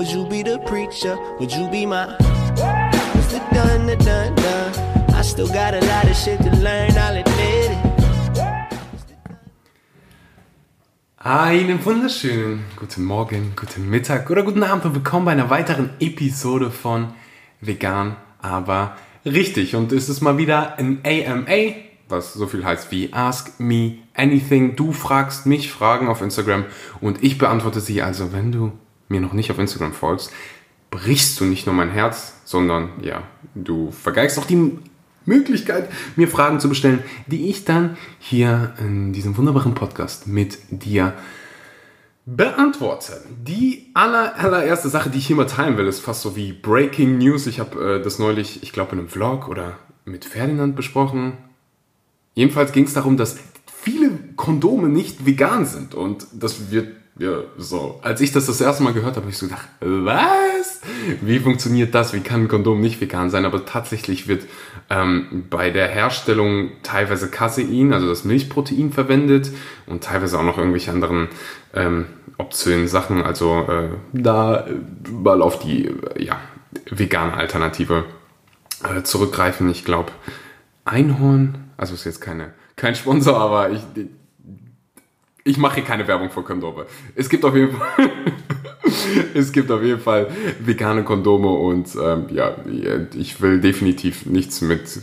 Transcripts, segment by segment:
Would you be the preacher? Would you be my Mr. Dun, the dun, dun? I still got a lot of shit to learn, I'll admit it. Einen wunderschönen guten Morgen, guten Mittag oder guten Abend und willkommen bei einer weiteren Episode von Vegan, aber richtig. Und es ist mal wieder ein AMA, was so viel heißt wie Ask Me Anything. Du fragst mich Fragen auf Instagram und ich beantworte sie. Also, wenn du mir noch nicht auf Instagram folgst, brichst du nicht nur mein Herz, sondern ja, du vergeigst auch die Möglichkeit, mir Fragen zu bestellen, die ich dann hier in diesem wunderbaren Podcast mit dir beantworte. Die aller, allererste Sache, die ich hier mal teilen will, ist fast so wie Breaking News. Ich habe äh, das neulich, ich glaube, in einem Vlog oder mit Ferdinand besprochen. Jedenfalls ging es darum, dass Kondome nicht vegan sind und das wird ja, so. Als ich das das erste Mal gehört habe, habe ich so gedacht, was? Wie funktioniert das? Wie kann ein Kondom nicht vegan sein? Aber tatsächlich wird ähm, bei der Herstellung teilweise Casein, also das Milchprotein, verwendet und teilweise auch noch irgendwelche anderen ähm, obszönen Sachen. Also äh, da mal auf die äh, ja, vegane Alternative äh, zurückgreifen. Ich glaube, Einhorn, also ist jetzt keine, kein Sponsor, aber ich, ich mache hier keine Werbung für Kondome. Es gibt auf jeden Fall, es gibt auf jeden Fall vegane Kondome und ähm, ja, ich will definitiv nichts mit,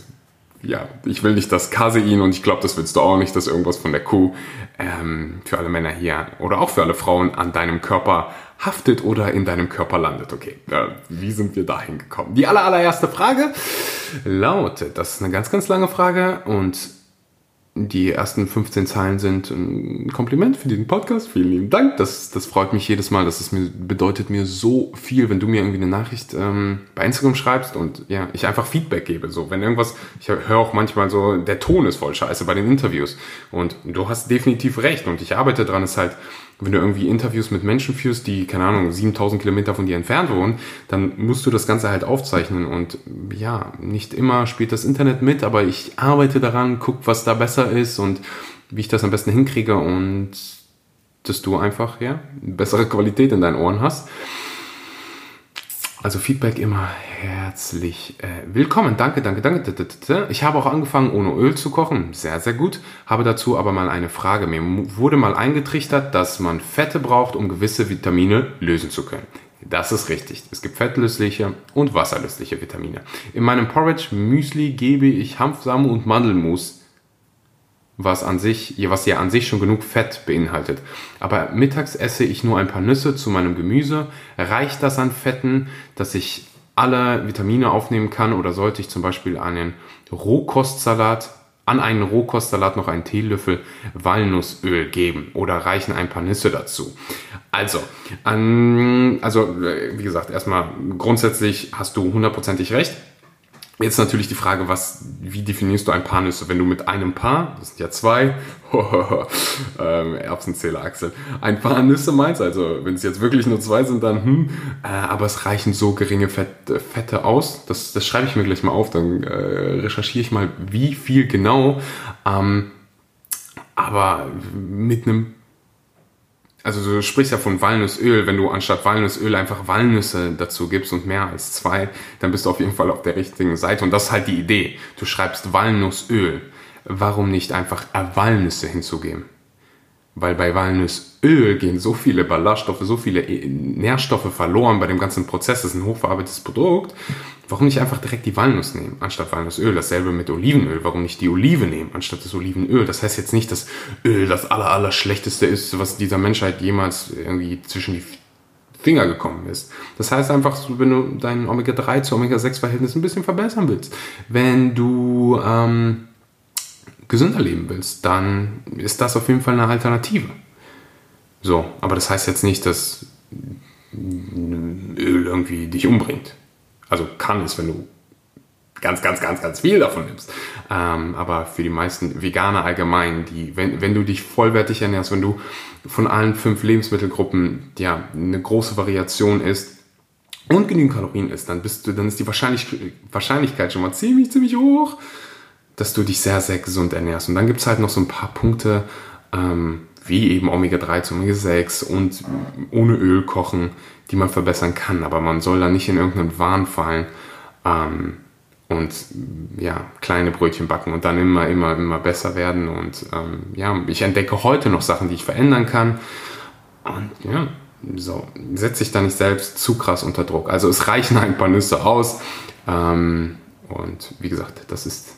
ja, ich will nicht das Casein und ich glaube, das willst du auch nicht, dass irgendwas von der Kuh ähm, für alle Männer hier oder auch für alle Frauen an deinem Körper haftet oder in deinem Körper landet. Okay, äh, wie sind wir dahin gekommen? Die aller, allererste Frage lautet, das ist eine ganz, ganz lange Frage und die ersten 15 Zeilen sind ein Kompliment für diesen Podcast. Vielen lieben Dank. Das, das freut mich jedes Mal. Das ist mir, bedeutet mir so viel, wenn du mir irgendwie eine Nachricht ähm, bei Instagram schreibst und ja, ich einfach Feedback gebe. So, wenn irgendwas, ich höre auch manchmal so, der Ton ist voll scheiße bei den Interviews. Und du hast definitiv recht und ich arbeite dran, ist halt, wenn du irgendwie Interviews mit Menschen führst, die, keine Ahnung, 7000 Kilometer von dir entfernt wohnen, dann musst du das Ganze halt aufzeichnen. Und ja, nicht immer spielt das Internet mit, aber ich arbeite daran, guck, was da besser ist und wie ich das am besten hinkriege und dass du einfach, ja, bessere Qualität in deinen Ohren hast. Also Feedback immer herzlich äh, willkommen. Danke, danke, danke. Ich habe auch angefangen, ohne Öl zu kochen. Sehr, sehr gut. Habe dazu aber mal eine Frage. Mir wurde mal eingetrichtert, dass man Fette braucht, um gewisse Vitamine lösen zu können. Das ist richtig. Es gibt fettlösliche und wasserlösliche Vitamine. In meinem Porridge Müsli gebe ich Hanfsamen und Mandelmus was an sich, was ja an sich schon genug Fett beinhaltet. Aber mittags esse ich nur ein paar Nüsse zu meinem Gemüse. Reicht das an Fetten, dass ich alle Vitamine aufnehmen kann oder sollte ich zum Beispiel einen Rohkostsalat an einen Rohkostsalat noch einen Teelöffel Walnussöl geben oder reichen ein paar Nüsse dazu. Also, an, also wie gesagt, erstmal grundsätzlich hast du hundertprozentig recht. Jetzt natürlich die Frage, was, wie definierst du ein Paar Nüsse? Wenn du mit einem Paar, das sind ja zwei, ähm, Erbsenzähler Axel, ein Paar Nüsse meinst, also wenn es jetzt wirklich nur zwei sind, dann hm, äh, aber es reichen so geringe Fett, Fette aus. Das, das schreibe ich mir gleich mal auf, dann äh, recherchiere ich mal, wie viel genau. Ähm, aber mit einem also du sprichst ja von Walnussöl, wenn du anstatt Walnussöl einfach Walnüsse dazu gibst und mehr als zwei, dann bist du auf jeden Fall auf der richtigen Seite. Und das ist halt die Idee. Du schreibst Walnussöl. Warum nicht einfach Walnüsse hinzugeben? Weil bei Walnussöl gehen so viele Ballaststoffe, so viele Nährstoffe verloren bei dem ganzen Prozess. Das ist ein hochverarbeitetes Produkt. Warum nicht einfach direkt die Walnuss nehmen, anstatt Walnussöl? Dasselbe mit Olivenöl. Warum nicht die Olive nehmen, anstatt das Olivenöl? Das heißt jetzt nicht, dass Öl das aller, aller schlechteste ist, was dieser Menschheit jemals irgendwie zwischen die Finger gekommen ist. Das heißt einfach, wenn du dein Omega-3 zu Omega-6-Verhältnis ein bisschen verbessern willst, wenn du ähm, gesünder leben willst, dann ist das auf jeden Fall eine Alternative. So, aber das heißt jetzt nicht, dass Öl irgendwie dich umbringt. Also kann es, wenn du ganz, ganz, ganz, ganz viel davon nimmst. Ähm, aber für die meisten Veganer allgemein, die, wenn, wenn du dich vollwertig ernährst, wenn du von allen fünf Lebensmittelgruppen ja eine große Variation isst und genügend Kalorien isst, dann bist du, dann ist die Wahrscheinlich Wahrscheinlichkeit schon mal ziemlich, ziemlich hoch, dass du dich sehr, sehr gesund ernährst. Und dann gibt es halt noch so ein paar Punkte, ähm, wie eben Omega-3 zu Omega-6 und ohne Öl kochen, die man verbessern kann. Aber man soll da nicht in irgendeinen Wahn fallen ähm, und ja, kleine Brötchen backen und dann immer, immer, immer besser werden. Und ähm, ja, ich entdecke heute noch Sachen, die ich verändern kann. Und ja, so, setze ich da nicht selbst zu krass unter Druck. Also es reichen ein paar Nüsse aus. Ähm, und wie gesagt, das ist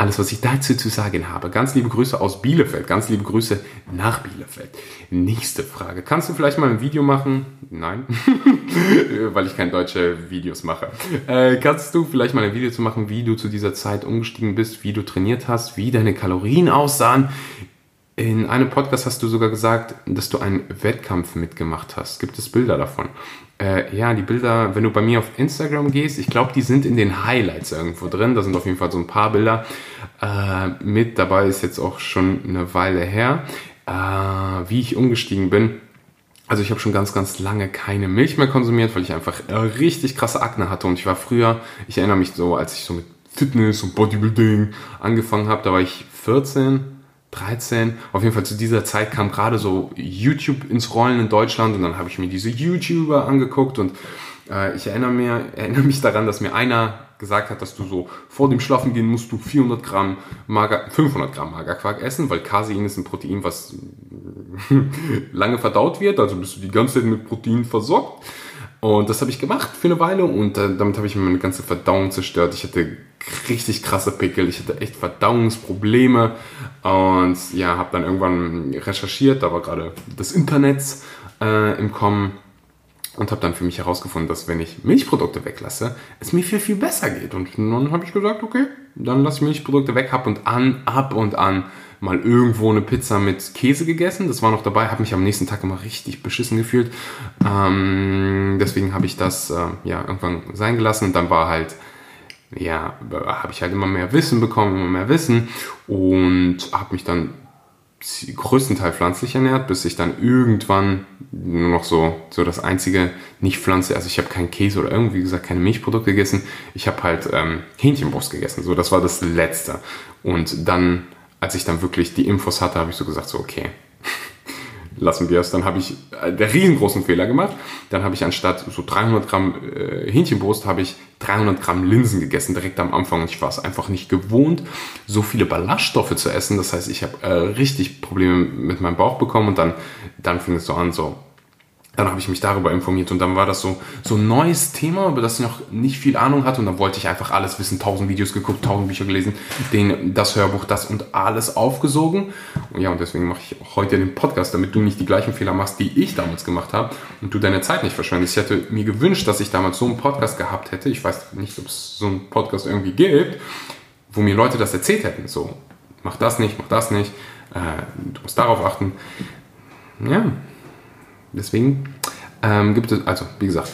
alles, was ich dazu zu sagen habe. Ganz liebe Grüße aus Bielefeld. Ganz liebe Grüße nach Bielefeld. Nächste Frage. Kannst du vielleicht mal ein Video machen? Nein, weil ich keine deutsche Videos mache. Äh, kannst du vielleicht mal ein Video zu machen, wie du zu dieser Zeit umgestiegen bist, wie du trainiert hast, wie deine Kalorien aussahen, in einem Podcast hast du sogar gesagt, dass du einen Wettkampf mitgemacht hast. Gibt es Bilder davon? Äh, ja, die Bilder, wenn du bei mir auf Instagram gehst, ich glaube, die sind in den Highlights irgendwo drin. Da sind auf jeden Fall so ein paar Bilder äh, mit. Dabei ist jetzt auch schon eine Weile her, äh, wie ich umgestiegen bin. Also ich habe schon ganz, ganz lange keine Milch mehr konsumiert, weil ich einfach äh, richtig krasse Akne hatte. Und ich war früher, ich erinnere mich so, als ich so mit Fitness und Bodybuilding angefangen habe, da war ich 14, 13. Auf jeden Fall zu dieser Zeit kam gerade so YouTube ins Rollen in Deutschland und dann habe ich mir diese YouTuber angeguckt und äh, ich erinnere, mir, erinnere mich daran, dass mir einer gesagt hat, dass du so vor dem Schlafen gehen musst du 400 Gramm Mager, 500 Gramm Magerquark essen, weil Casein ist ein Protein, was lange verdaut wird, also bist du die ganze Zeit mit Protein versorgt. Und das habe ich gemacht für eine Weile und damit habe ich meine ganze Verdauung zerstört. Ich hatte richtig krasse Pickel, ich hatte echt Verdauungsprobleme und ja, habe dann irgendwann recherchiert, da war gerade das Internet äh, im Kommen und habe dann für mich herausgefunden, dass wenn ich Milchprodukte weglasse, es mir viel, viel besser geht. Und dann habe ich gesagt, okay, dann lasse ich Milchprodukte weg, ab und an, ab und an mal irgendwo eine Pizza mit Käse gegessen. Das war noch dabei, habe mich am nächsten Tag immer richtig beschissen gefühlt. Ähm, deswegen habe ich das äh, ja irgendwann sein gelassen und dann war halt ja, habe ich halt immer mehr Wissen bekommen, immer mehr Wissen und habe mich dann größtenteils pflanzlich ernährt, bis ich dann irgendwann nur noch so, so das einzige nicht Pflanze, also ich habe keinen Käse oder irgendwie gesagt keine Milchprodukte gegessen, ich habe halt ähm, Hähnchenbrust gegessen, so das war das Letzte. Und dann, als ich dann wirklich die Infos hatte, habe ich so gesagt, so okay, lassen wir es. Dann habe ich äh, der riesengroßen Fehler gemacht. Dann habe ich anstatt so 300 Gramm äh, Hähnchenbrust, habe ich 300 Gramm Linsen gegessen direkt am Anfang. Und ich war es einfach nicht gewohnt, so viele Ballaststoffe zu essen. Das heißt, ich habe äh, richtig Probleme mit meinem Bauch bekommen und dann, dann fing es so an, so dann habe ich mich darüber informiert und dann war das so, so ein neues Thema, über das ich noch nicht viel Ahnung hatte und dann wollte ich einfach alles wissen, tausend Videos geguckt, tausend Bücher gelesen, den, das Hörbuch, das und alles aufgesogen. Und ja, und deswegen mache ich heute den Podcast, damit du nicht die gleichen Fehler machst, die ich damals gemacht habe und du deine Zeit nicht verschwendest. Ich hätte mir gewünscht, dass ich damals so einen Podcast gehabt hätte. Ich weiß nicht, ob es so einen Podcast irgendwie gibt, wo mir Leute das erzählt hätten. So, mach das nicht, mach das nicht, äh, du musst darauf achten. Ja, deswegen ähm, gibt es, also wie gesagt,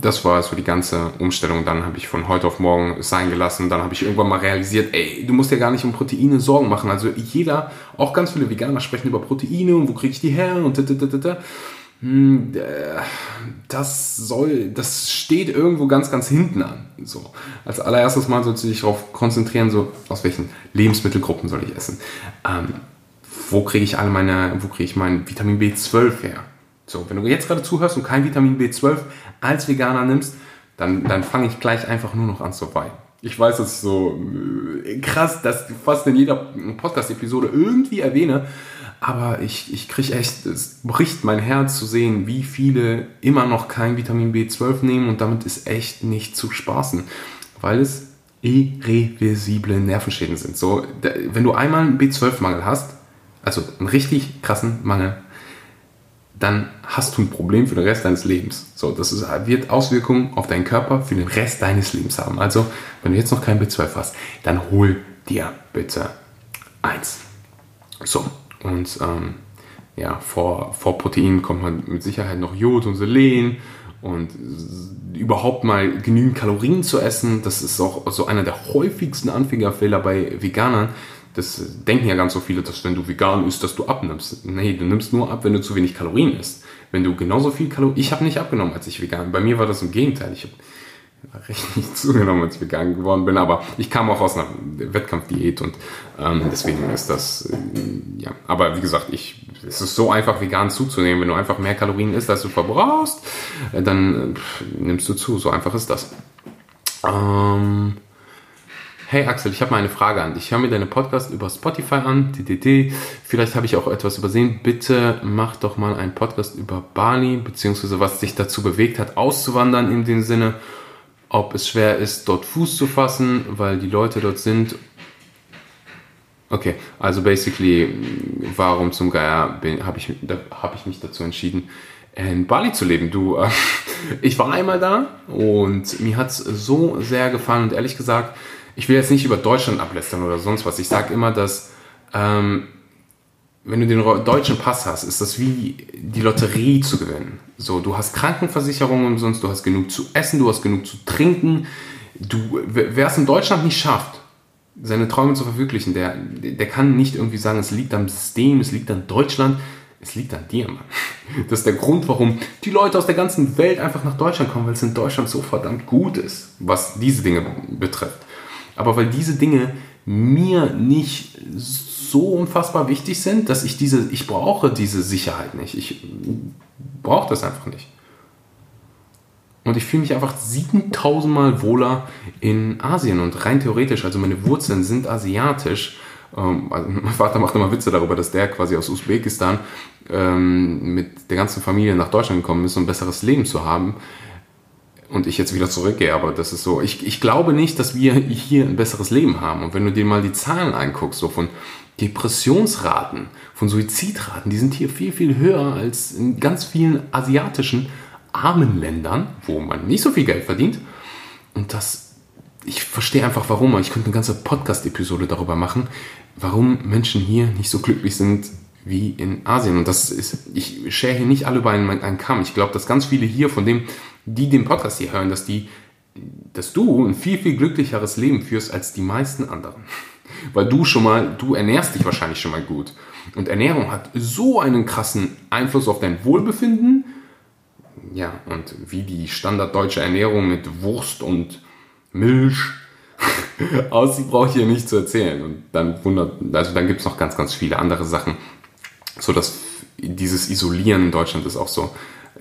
das war so die ganze Umstellung. Dann habe ich von heute auf morgen es sein gelassen. Dann habe ich irgendwann mal realisiert, ey, du musst dir gar nicht um Proteine Sorgen machen. Also jeder, auch ganz viele Veganer sprechen über Proteine und wo kriege ich die her und da. Hm, das soll, das steht irgendwo ganz, ganz hinten an. So. Als allererstes mal sollst du dich darauf konzentrieren, so aus welchen Lebensmittelgruppen soll ich essen. Ähm, wo kriege ich alle meine, wo kriege ich mein Vitamin B12 her? So, wenn du jetzt gerade zuhörst und kein Vitamin B12 als Veganer nimmst, dann, dann fange ich gleich einfach nur noch an zu weinen. Ich weiß, das ist so äh, krass, dass ich fast in jeder Podcast-Episode irgendwie erwähne, aber ich, ich kriege echt, es bricht mein Herz zu sehen, wie viele immer noch kein Vitamin B12 nehmen und damit ist echt nicht zu spaßen, weil es irreversible Nervenschäden sind. So, wenn du einmal einen B12-Mangel hast, also einen richtig krassen Mangel, dann hast du ein Problem für den Rest deines Lebens. So, das ist, wird Auswirkungen auf deinen Körper für den Rest deines Lebens haben. Also, wenn du jetzt noch kein B12 hast, dann hol dir bitte eins. So, und ähm, ja, vor, vor Proteinen kommt man mit Sicherheit noch Jod und Selen und überhaupt mal genügend Kalorien zu essen. Das ist auch so einer der häufigsten Anfängerfehler bei Veganern, das denken ja ganz so viele, dass wenn du vegan isst, dass du abnimmst. Nee, du nimmst nur ab, wenn du zu wenig Kalorien isst. Wenn du genauso viel Kalorien... Ich habe nicht abgenommen, als ich vegan Bei mir war das im Gegenteil. Ich habe richtig zugenommen, als ich vegan geworden bin. Aber ich kam auch aus einer Wettkampfdiät und ähm, deswegen ist das, äh, ja. Aber wie gesagt, ich, es ist so einfach, vegan zuzunehmen. Wenn du einfach mehr Kalorien isst, als du verbrauchst, äh, dann pff, nimmst du zu. So einfach ist das. Ähm, Hey Axel, ich habe mal eine Frage an dich. Ich höre mir deine Podcast über Spotify an, TTT. Vielleicht habe ich auch etwas übersehen. Bitte mach doch mal einen Podcast über Bali, beziehungsweise was dich dazu bewegt hat, auszuwandern in dem Sinne, ob es schwer ist, dort Fuß zu fassen, weil die Leute dort sind. Okay, also basically, warum zum Geier habe ich, hab ich mich dazu entschieden, in Bali zu leben. Du, äh, ich war einmal da und mir hat es so sehr gefallen und ehrlich gesagt, ich will jetzt nicht über Deutschland ablästern oder sonst was. Ich sage immer, dass ähm, wenn du den deutschen Pass hast, ist das wie die Lotterie zu gewinnen. So, du hast Krankenversicherung umsonst, du hast genug zu essen, du hast genug zu trinken. Du, wer es in Deutschland nicht schafft, seine Träume zu verwirklichen, der, der kann nicht irgendwie sagen, es liegt am System, es liegt an Deutschland, es liegt an dir, Mann. Das ist der Grund, warum die Leute aus der ganzen Welt einfach nach Deutschland kommen, weil es in Deutschland so verdammt gut ist, was diese Dinge betrifft aber weil diese Dinge mir nicht so unfassbar wichtig sind, dass ich diese, ich brauche diese Sicherheit nicht. Ich brauche das einfach nicht. Und ich fühle mich einfach 7000 Mal wohler in Asien und rein theoretisch, also meine Wurzeln sind asiatisch. Ähm, also mein Vater macht immer Witze darüber, dass der quasi aus Usbekistan ähm, mit der ganzen Familie nach Deutschland gekommen ist, um ein besseres Leben zu haben und ich jetzt wieder zurückgehe, aber das ist so. Ich, ich glaube nicht, dass wir hier ein besseres Leben haben. Und wenn du dir mal die Zahlen anguckst, so von Depressionsraten, von Suizidraten, die sind hier viel, viel höher als in ganz vielen asiatischen armen Ländern, wo man nicht so viel Geld verdient. Und das, ich verstehe einfach warum. Ich könnte eine ganze Podcast-Episode darüber machen, warum Menschen hier nicht so glücklich sind wie in Asien. Und das ist, ich schere hier nicht alle über einen, einen Kamm. Ich glaube, dass ganz viele hier von dem, die den Podcast hier hören, dass die, dass du ein viel, viel glücklicheres Leben führst als die meisten anderen. Weil du schon mal, du ernährst dich wahrscheinlich schon mal gut. Und Ernährung hat so einen krassen Einfluss auf dein Wohlbefinden. Ja, und wie die standarddeutsche Ernährung mit Wurst und Milch aussieht, brauche ich hier nicht zu erzählen. Und dann wundert, also dann gibt es noch ganz, ganz viele andere Sachen. So dass dieses Isolieren in Deutschland ist auch so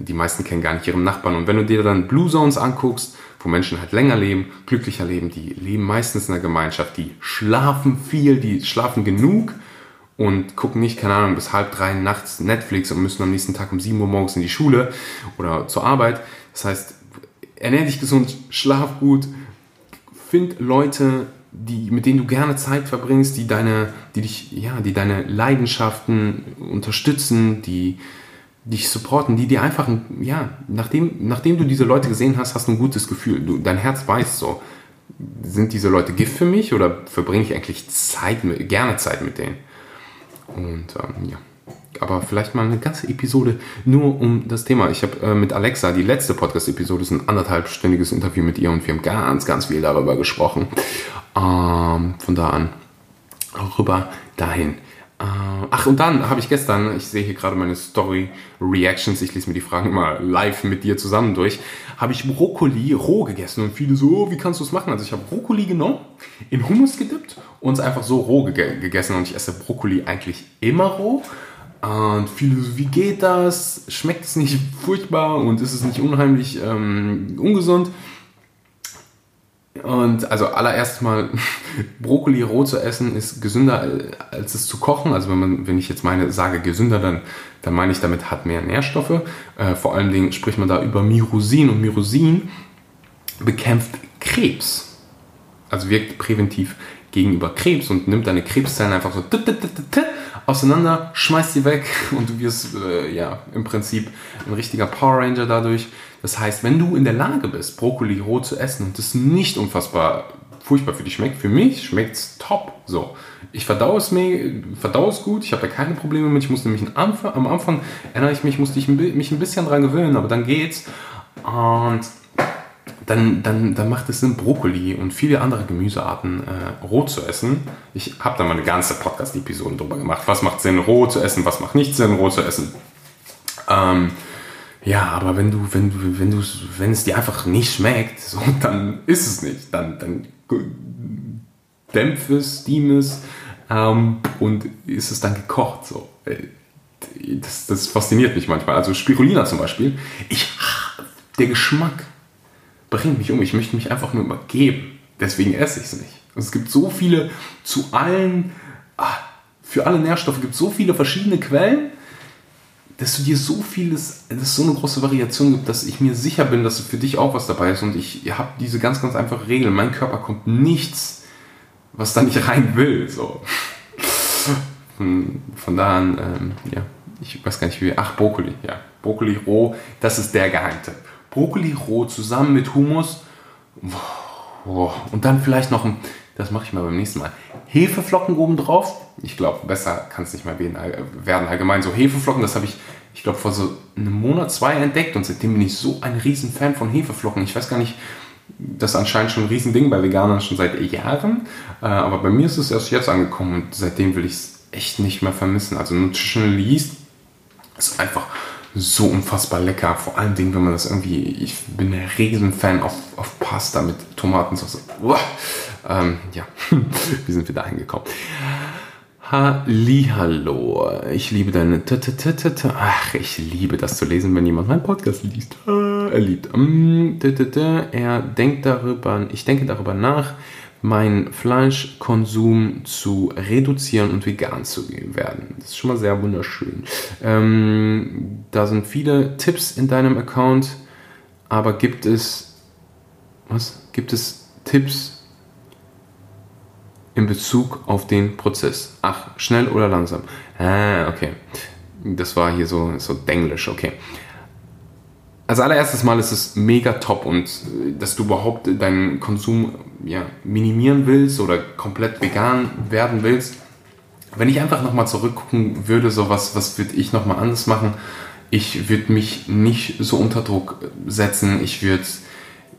die meisten kennen gar nicht ihren Nachbarn. Und wenn du dir dann Blue Zones anguckst, wo Menschen halt länger leben, glücklicher leben, die leben meistens in der Gemeinschaft, die schlafen viel, die schlafen genug und gucken nicht, keine Ahnung, bis halb drei nachts Netflix und müssen am nächsten Tag um sieben Uhr morgens in die Schule oder zur Arbeit. Das heißt, ernähr dich gesund, schlaf gut, find Leute, die, mit denen du gerne Zeit verbringst, die deine, die dich, ja, die deine Leidenschaften unterstützen, die dich supporten, die dir einfach, ja, nachdem, nachdem du diese Leute gesehen hast, hast du ein gutes Gefühl. Du, dein Herz weiß so, sind diese Leute Gift für mich oder verbringe ich eigentlich Zeit gerne Zeit mit denen? Und ähm, ja, aber vielleicht mal eine ganze Episode nur um das Thema. Ich habe äh, mit Alexa, die letzte Podcast-Episode ist ein anderthalbstündiges Interview mit ihr und wir haben ganz, ganz viel darüber gesprochen. Ähm, von da an rüber dahin. Äh, ach, und dann habe ich gestern, ich sehe hier gerade meine Story Reactions, ich lese mir die Fragen mal live mit dir zusammen durch, habe ich Brokkoli roh gegessen und viele so, oh, wie kannst du es machen? Also ich habe Brokkoli genommen, in Hummus gedippt und es einfach so roh ge gegessen und ich esse Brokkoli eigentlich immer roh. Und viele so, wie geht das? Schmeckt es nicht furchtbar und ist es nicht unheimlich ähm, ungesund? Und also allererst mal, Brokkoli roh zu essen ist gesünder als es zu kochen. Also wenn man, wenn ich jetzt meine, sage gesünder, dann, dann meine ich damit hat mehr Nährstoffe. Äh, vor allen Dingen spricht man da über Myrosin und Myrosin bekämpft Krebs. Also wirkt präventiv gegenüber Krebs und nimmt deine Krebszellen einfach so auseinander, schmeißt sie weg und du wirst äh, ja im Prinzip ein richtiger Power Ranger dadurch. Das heißt, wenn du in der Lage bist, Brokkoli roh zu essen und das nicht unfassbar furchtbar für dich schmeckt, für mich schmeckt es top. So, ich verdaue es mir, verdaue es gut, ich habe da keine Probleme mit. Ich musste nämlich am Anfang, am Anfang erinnere ich mich, musste ich mich ein bisschen dran gewöhnen, aber dann geht's. Und dann, dann, dann macht es Sinn, Brokkoli und viele andere Gemüsearten äh, roh zu essen. Ich habe da mal eine ganze Podcast-Episode drüber gemacht. Was macht Sinn, roh zu essen, was macht nicht Sinn, roh zu essen. Ähm, Ja, aber wenn du, wenn du, wenn du, wenn es dir einfach nicht schmeckt, so, dann ist es nicht. Dann, dann dämpf es, steam es ähm, und ist es dann gekocht. So. Äh, das, das fasziniert mich manchmal. Also Spirulina zum Beispiel. Ich, der Geschmack bringt mich um. Ich möchte mich einfach nur übergeben. Deswegen esse ich es nicht. Es gibt so viele, zu allen, ah, für alle Nährstoffe gibt es so viele verschiedene Quellen dass du dir so vieles, dass es so eine große Variation gibt, dass ich mir sicher bin, dass für dich auch was dabei ist. Und ich habe diese ganz, ganz einfache Regel. Mein Körper kommt nichts, was da nicht rein will. So. Von, von da an, ähm, ja, ich weiß gar nicht wie. Ach, Brokkoli, ja. Brokkoli roh, das ist der Geheimtipp. Brokkoli roh zusammen mit Hummus. Und dann vielleicht noch ein, das mache ich mal beim nächsten Mal. Hefeflocken oben drauf. Ich glaube, besser kann es nicht mehr werden. Allgemein so Hefeflocken, das habe ich, ich glaube, vor so einem Monat, zwei entdeckt und seitdem bin ich so ein riesen Fan von Hefeflocken. Ich weiß gar nicht, das ist anscheinend schon ein Riesending bei Veganern schon seit Jahren. Äh, aber bei mir ist es erst jetzt angekommen und seitdem will ich es echt nicht mehr vermissen. Also Nutritional Yeast ist einfach so unfassbar lecker. Vor allen Dingen, wenn man das irgendwie. Ich bin ein Riesenfan auf, auf Pasta mit Tomatensauce. Uah. Ähm, ja, wie sind wir da hingekommen? Hallihallo. Ich liebe deine. Ach, ich liebe das zu lesen, wenn jemand meinen Podcast liest. Er liebt. Mm, er denkt darüber, ich denke darüber nach, meinen Fleischkonsum zu reduzieren und vegan zu werden. Das ist schon mal sehr wunderschön. Ähm, da sind viele Tipps in deinem Account, aber gibt es was? Gibt es Tipps in Bezug auf den Prozess? Ach, schnell oder langsam? Ah, okay. Das war hier so, so denglisch, okay. Als allererstes Mal ist es mega top und äh, dass du überhaupt deinen Konsum ja, minimieren willst oder komplett vegan werden willst. Wenn ich einfach nochmal zurückgucken würde, so was, was würde ich nochmal anders machen? Ich würde mich nicht so unter Druck setzen. Ich würde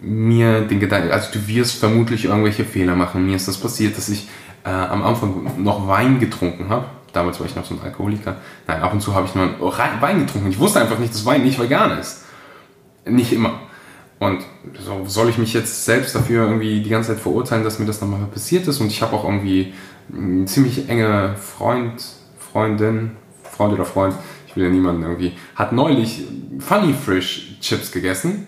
mir den Gedanken, also du wirst vermutlich irgendwelche Fehler machen. Mir ist das passiert, dass ich äh, am Anfang noch Wein getrunken habe. Damals war ich noch so ein Alkoholiker. Nein, ab und zu habe ich nur Wein getrunken. Ich wusste einfach nicht, dass Wein nicht vegan ist. Nicht immer. Und so soll ich mich jetzt selbst dafür irgendwie die ganze Zeit verurteilen, dass mir das nochmal passiert ist. Und ich habe auch irgendwie einen ziemlich enge Freund, Freundin, Freund oder Freund, ich will ja niemanden irgendwie, hat neulich Funny Frisch Chips gegessen.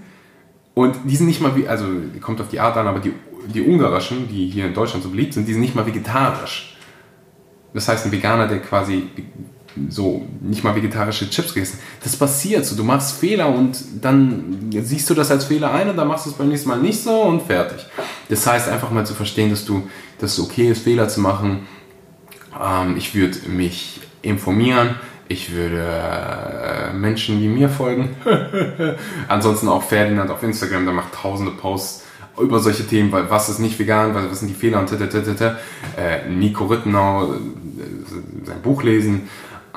Und die sind nicht mal wie, also kommt auf die Art an, aber die, die ungarischen, die hier in Deutschland so beliebt sind, die sind nicht mal vegetarisch. Das heißt, ein Veganer, der quasi so nicht mal vegetarische Chips gegessen. Das passiert so. Du machst Fehler und dann siehst du das als Fehler ein und dann machst du es beim nächsten Mal nicht so und fertig. Das heißt einfach mal zu verstehen, dass du, dass es okay ist, Fehler zu machen. Ähm, ich würde mich informieren. Ich würde äh, Menschen wie mir folgen. Ansonsten auch Ferdinand auf Instagram, der macht tausende Posts über solche Themen, weil was ist nicht vegan, was sind die Fehler und tata, äh, Nico Rittenau, äh, sein Buch lesen.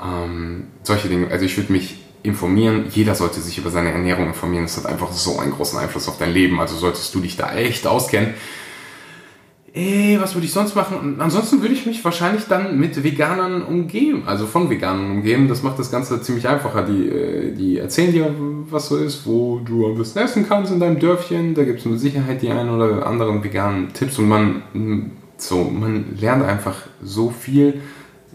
Ähm, solche Dinge. Also ich würde mich informieren. Jeder sollte sich über seine Ernährung informieren. Das hat einfach so einen großen Einfluss auf dein Leben. Also solltest du dich da echt auskennen. Ey, was würde ich sonst machen? ansonsten würde ich mich wahrscheinlich dann mit Veganern umgeben, also von Veganern umgeben. Das macht das Ganze ziemlich einfacher. Die, äh, die erzählen dir, was so ist, wo du am besten essen kannst in deinem Dörfchen. Da gibt es mit Sicherheit die einen oder anderen veganen Tipps und man, so, man lernt einfach so viel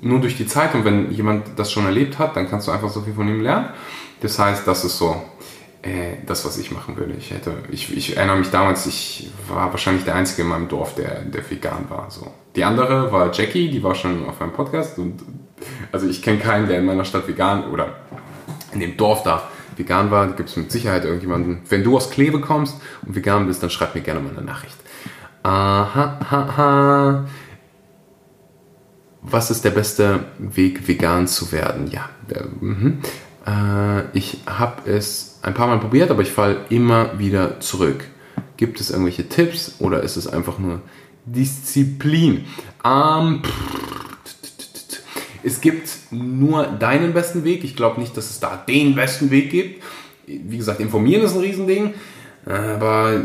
nur durch die Zeit und wenn jemand das schon erlebt hat, dann kannst du einfach so viel von ihm lernen. Das heißt, das ist so äh, das, was ich machen würde. Ich, hätte, ich, ich erinnere mich damals, ich war wahrscheinlich der Einzige in meinem Dorf, der, der vegan war. So. Die andere war Jackie, die war schon auf einem Podcast und also ich kenne keinen, der in meiner Stadt vegan oder in dem Dorf da vegan war. Da gibt es mit Sicherheit irgendjemanden. Wenn du aus Kleve kommst und vegan bist, dann schreib mir gerne mal eine Nachricht. Aha, ha, ha was ist der beste Weg, vegan zu werden? Ja, äh, äh, ich habe es ein paar Mal probiert, aber ich falle immer wieder zurück. Gibt es irgendwelche Tipps oder ist es einfach nur Disziplin? Ähm, es gibt nur deinen besten Weg. Ich glaube nicht, dass es da den besten Weg gibt. Wie gesagt, informieren ist ein Riesending. Aber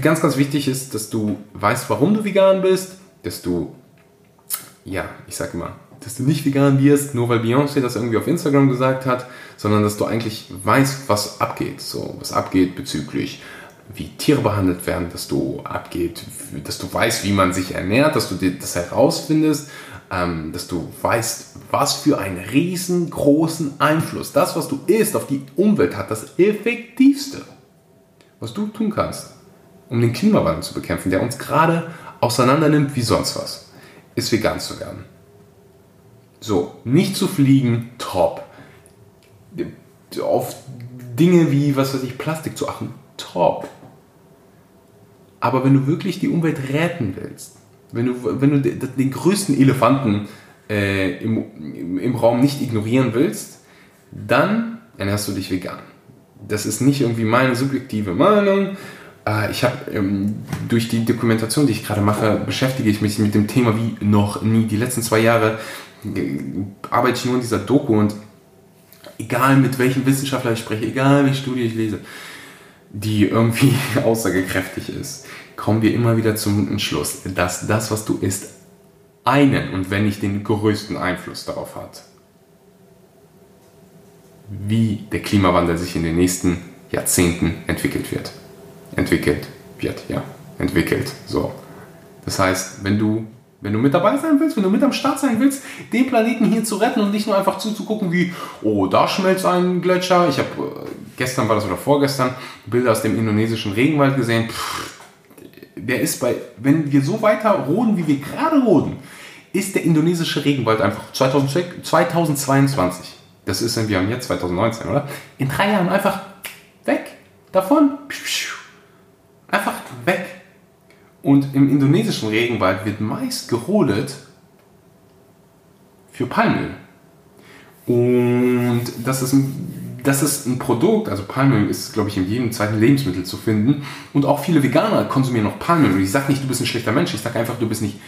ganz, ganz wichtig ist, dass du weißt, warum du vegan bist, dass du ja, ich sage immer, dass du nicht vegan wirst, nur weil Beyoncé das irgendwie auf Instagram gesagt hat, sondern dass du eigentlich weißt, was abgeht. So, was abgeht bezüglich wie Tiere behandelt werden, dass du abgeht, dass du weißt, wie man sich ernährt, dass du das herausfindest, ähm, dass du weißt, was für einen riesengroßen Einfluss das, was du isst, auf die Umwelt hat, das effektivste, was du tun kannst, um den Klimawandel zu bekämpfen, der uns gerade auseinander nimmt wie sonst was, ist vegan zu werden. So, nicht zu fliegen, top. Auf Dinge wie, was weiß ich, Plastik zu achten, top. Aber wenn du wirklich die Umwelt retten willst, wenn du, wenn du den größten Elefanten äh, im, im Raum nicht ignorieren willst, dann ernährst du dich vegan. Das ist nicht irgendwie meine subjektive Meinung. Äh, ich habe ähm, durch die Dokumentation, die ich gerade mache, beschäftige ich mich mit dem Thema wie noch nie. Die letzten zwei Jahre arbeite ich nur in dieser Doku und egal mit welchem Wissenschaftler ich spreche, egal welche Studie ich lese, die irgendwie aussagekräftig ist, kommen wir immer wieder zum Entschluss, dass das, was du isst, einen und wenn nicht den größten Einfluss darauf hat, wie der Klimawandel sich in den nächsten Jahrzehnten entwickelt wird. Entwickelt wird, ja, entwickelt. So. Das heißt, wenn du, wenn du mit dabei sein willst, wenn du mit am Start sein willst, den Planeten hier zu retten und nicht nur einfach zuzugucken, wie, oh, da schmelzt ein Gletscher. Ich habe äh, gestern war das oder vorgestern Bilder aus dem indonesischen Regenwald gesehen. Pff, der ist bei, wenn wir so weiter roden, wie wir gerade roden, ist der indonesische Regenwald einfach 2022, das ist, wir haben jetzt 2019, oder? In drei Jahren einfach weg. Davon. Einfach weg. Und im indonesischen Regenwald wird meist gerodet für Palmöl. Und das ist ein das ist ein Produkt, also Palmöl ist, glaube ich, in jedem zweiten Lebensmittel zu finden. Und auch viele Veganer konsumieren noch Palmöl. Ich sage nicht, du bist ein schlechter Mensch. Ich sage einfach, du bist nicht,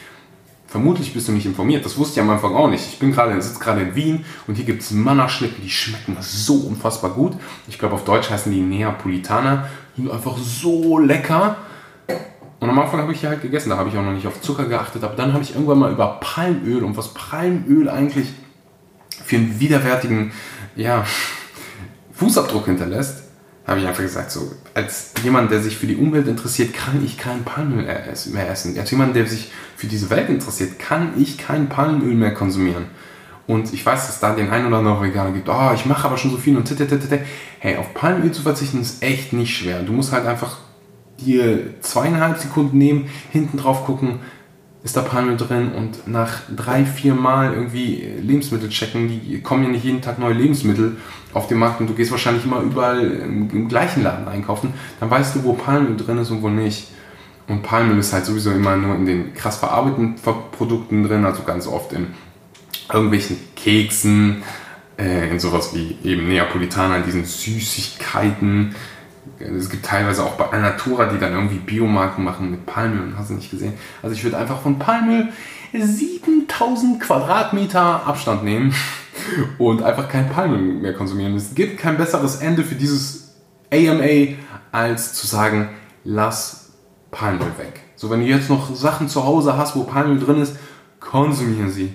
vermutlich bist du nicht informiert. Das wusste ich am Anfang auch nicht. Ich bin gerade, sitze gerade in Wien und hier gibt es Mannerschnitten, die schmecken so unfassbar gut. Ich glaube, auf Deutsch heißen die Neapolitaner. Sind einfach so lecker. Und am Anfang habe ich hier halt gegessen, da habe ich auch noch nicht auf Zucker geachtet, aber dann habe ich irgendwann mal über Palmöl und was Palmöl eigentlich für einen widerwärtigen, ja, Fußabdruck hinterlässt, habe ich einfach gesagt, so, als jemand, der sich für die Umwelt interessiert, kann ich kein Palmöl mehr essen. Als jemand, der sich für diese Welt interessiert, kann ich kein Palmöl mehr konsumieren. Und ich weiß, dass da den einen oder anderen Veganer gibt, oh, ich mache aber schon so viel und tete. Hey, auf Palmöl zu verzichten ist echt nicht schwer. Du musst halt einfach dir zweieinhalb Sekunden nehmen, hinten drauf gucken, ist da Palmöl drin und nach drei, vier Mal irgendwie Lebensmittel checken, die kommen ja nicht jeden Tag neue Lebensmittel auf den Markt und du gehst wahrscheinlich immer überall im, im gleichen Laden einkaufen, dann weißt du, wo Palmöl drin ist und wo nicht. Und Palmöl ist halt sowieso immer nur in den krass verarbeiteten Produkten drin, also ganz oft in irgendwelchen Keksen, äh, in sowas wie eben Neapolitaner, in diesen Süßigkeiten, es gibt teilweise auch bei Alnatura, die dann irgendwie Biomarken machen mit Palmöl und hast du nicht gesehen. Also ich würde einfach von Palmöl 7000 Quadratmeter Abstand nehmen und einfach kein Palmöl mehr konsumieren. Es gibt kein besseres Ende für dieses AMA, als zu sagen, lass Palmöl weg. So, wenn du jetzt noch Sachen zu Hause hast, wo Palmöl drin ist, konsumieren sie.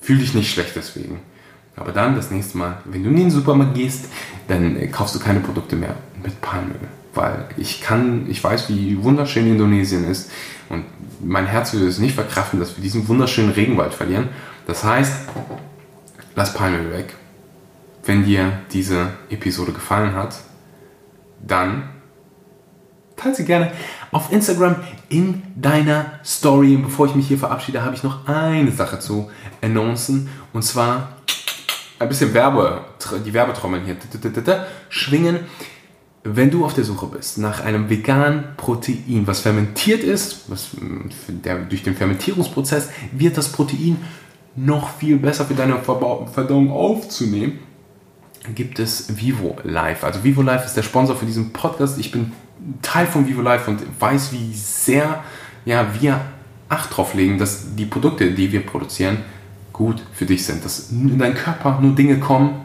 Fühl dich nicht schlecht deswegen. Aber dann das nächste Mal, wenn du in den Supermarkt gehst, dann äh, kaufst du keine Produkte mehr mit Palmöl. Weil ich kann, ich weiß, wie wunderschön Indonesien ist und mein Herz würde es nicht verkraften, dass wir diesen wunderschönen Regenwald verlieren. Das heißt, lass Palmöl weg. Wenn dir diese Episode gefallen hat, dann teile sie gerne auf Instagram in deiner Story. Und bevor ich mich hier verabschiede, habe ich noch eine Sache zu annoncen. Und zwar ein bisschen Werbe, die Werbetrommeln hier schwingen. Wenn du auf der Suche bist nach einem veganen Protein, was fermentiert ist, was, der, durch den Fermentierungsprozess wird das Protein noch viel besser für deine Verdauung aufzunehmen, gibt es Vivo Life. Also Vivo Life ist der Sponsor für diesen Podcast. Ich bin Teil von Vivo Life und weiß, wie sehr ja, wir Acht drauf legen, dass die Produkte, die wir produzieren, gut für dich sind. Dass in deinen Körper nur Dinge kommen,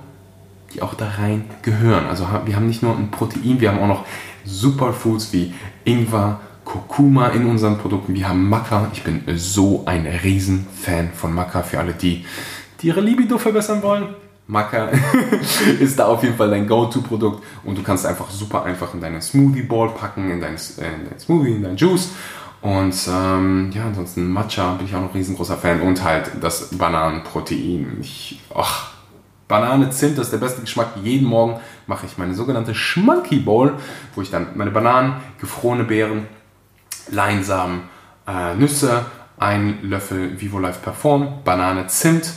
die auch da rein gehören. Also wir haben nicht nur ein Protein, wir haben auch noch Superfoods wie Ingwer, Kurkuma in unseren Produkten. Wir haben Maca. Ich bin so ein Riesenfan von Maca für alle, die, die ihre Libido verbessern wollen. Maca ist da auf jeden Fall dein Go-To-Produkt und du kannst einfach super einfach in deinen Smoothie Ball packen, in deinen, in dein Smoothie, in deinen Juice. Und ähm, ja, ansonsten Matcha bin ich auch noch ein riesengroßer Fan und halt das Bananenprotein. Ich, ach, Banane, Zimt, das ist der beste Geschmack. Jeden Morgen mache ich meine sogenannte Schmanky Bowl, wo ich dann meine Bananen, gefrorene Beeren, Leinsamen, äh, Nüsse, ein Löffel Vivo Life Perform, Banane, Zimt,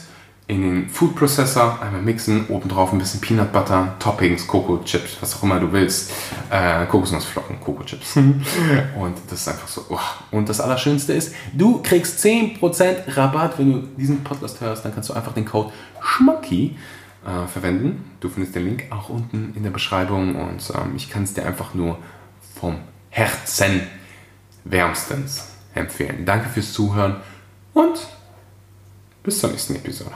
in den Food Processor, einmal mixen, obendrauf ein bisschen Peanut Butter, Toppings, Coco Chips, was auch immer du willst, äh, Kokosnussflocken, Coco Chips. und das ist einfach so. Oh. Und das Allerschönste ist, du kriegst 10% Rabatt, wenn du diesen Podcast hörst, dann kannst du einfach den Code SCHMACKY äh, verwenden. Du findest den Link auch unten in der Beschreibung und ähm, ich kann es dir einfach nur vom Herzen wärmstens empfehlen. Danke fürs Zuhören und bis zur nächsten Episode.